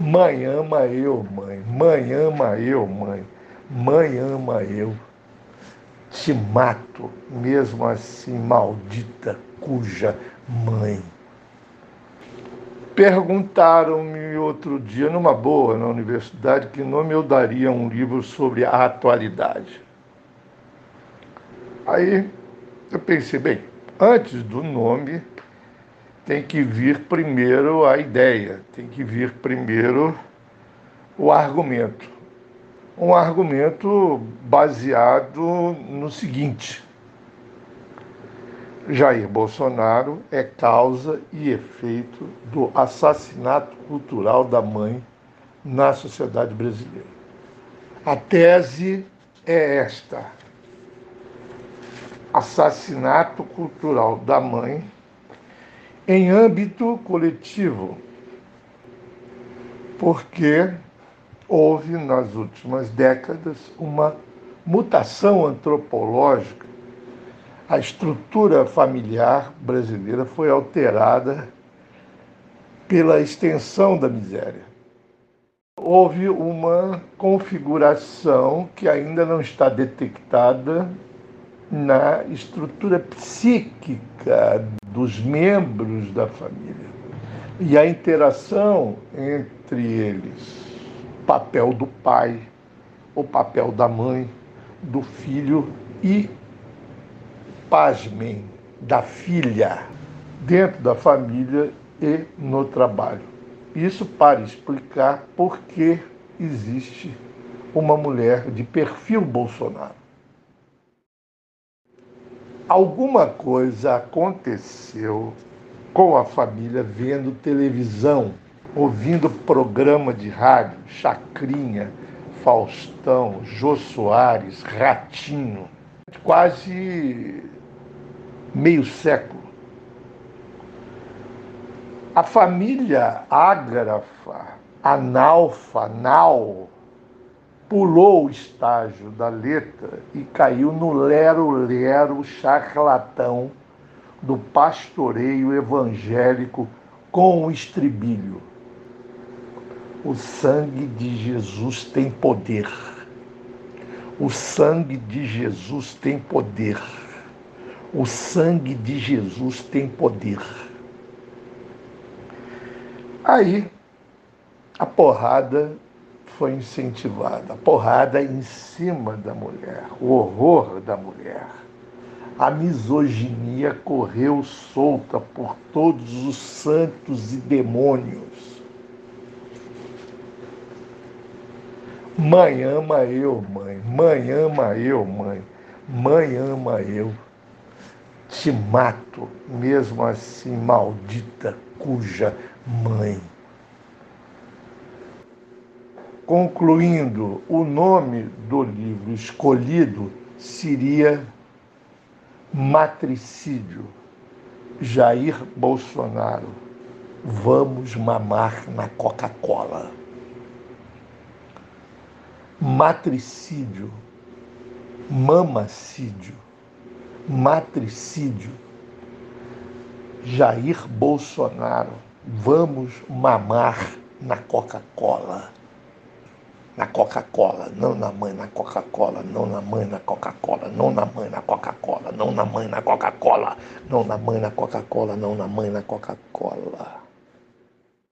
Mãe ama eu, mãe. Mãe ama eu, mãe. Mãe ama eu. Te mato, mesmo assim, maldita, cuja mãe. Perguntaram-me outro dia, numa boa, na universidade, que nome eu daria a um livro sobre a atualidade. Aí eu pensei, bem, antes do nome, tem que vir primeiro a ideia, tem que vir primeiro o argumento. Um argumento baseado no seguinte: Jair Bolsonaro é causa e efeito do assassinato cultural da mãe na sociedade brasileira. A tese é esta: assassinato cultural da mãe em âmbito coletivo, porque houve nas últimas décadas uma mutação antropológica. A estrutura familiar brasileira foi alterada pela extensão da miséria. Houve uma configuração que ainda não está detectada na estrutura psíquica dos membros da família e a interação entre eles, papel do pai, o papel da mãe, do filho e, pasmem, da filha, dentro da família e no trabalho. Isso para explicar por que existe uma mulher de perfil Bolsonaro alguma coisa aconteceu com a família vendo televisão, ouvindo programa de rádio, Chacrinha, Faustão, Jô Soares, Ratinho, quase meio século. A família ágrafa, analfa, nau, pulou o estágio da letra e caiu no lero-lero charlatão do pastoreio evangélico com o estribilho. O sangue de Jesus tem poder. O sangue de Jesus tem poder. O sangue de Jesus tem poder. Aí, a porrada foi incentivada. A porrada em cima da mulher, o horror da mulher. A misoginia correu solta por todos os santos e demônios. Mãe ama eu, mãe. Mãe ama eu, mãe. Mãe ama eu. Te mato, mesmo assim, maldita, cuja mãe. Concluindo, o nome do livro escolhido seria Matricídio. Jair Bolsonaro. Vamos mamar na Coca-Cola. Matricídio. Mamacídio. Matricídio. Jair Bolsonaro. Vamos mamar na Coca-Cola na Coca-Cola, não na mãe na Coca-Cola, não na mãe na Coca-Cola, não na mãe na Coca-Cola, não na mãe na Coca-Cola, não na mãe na Coca-Cola, não na mãe na Coca-Cola.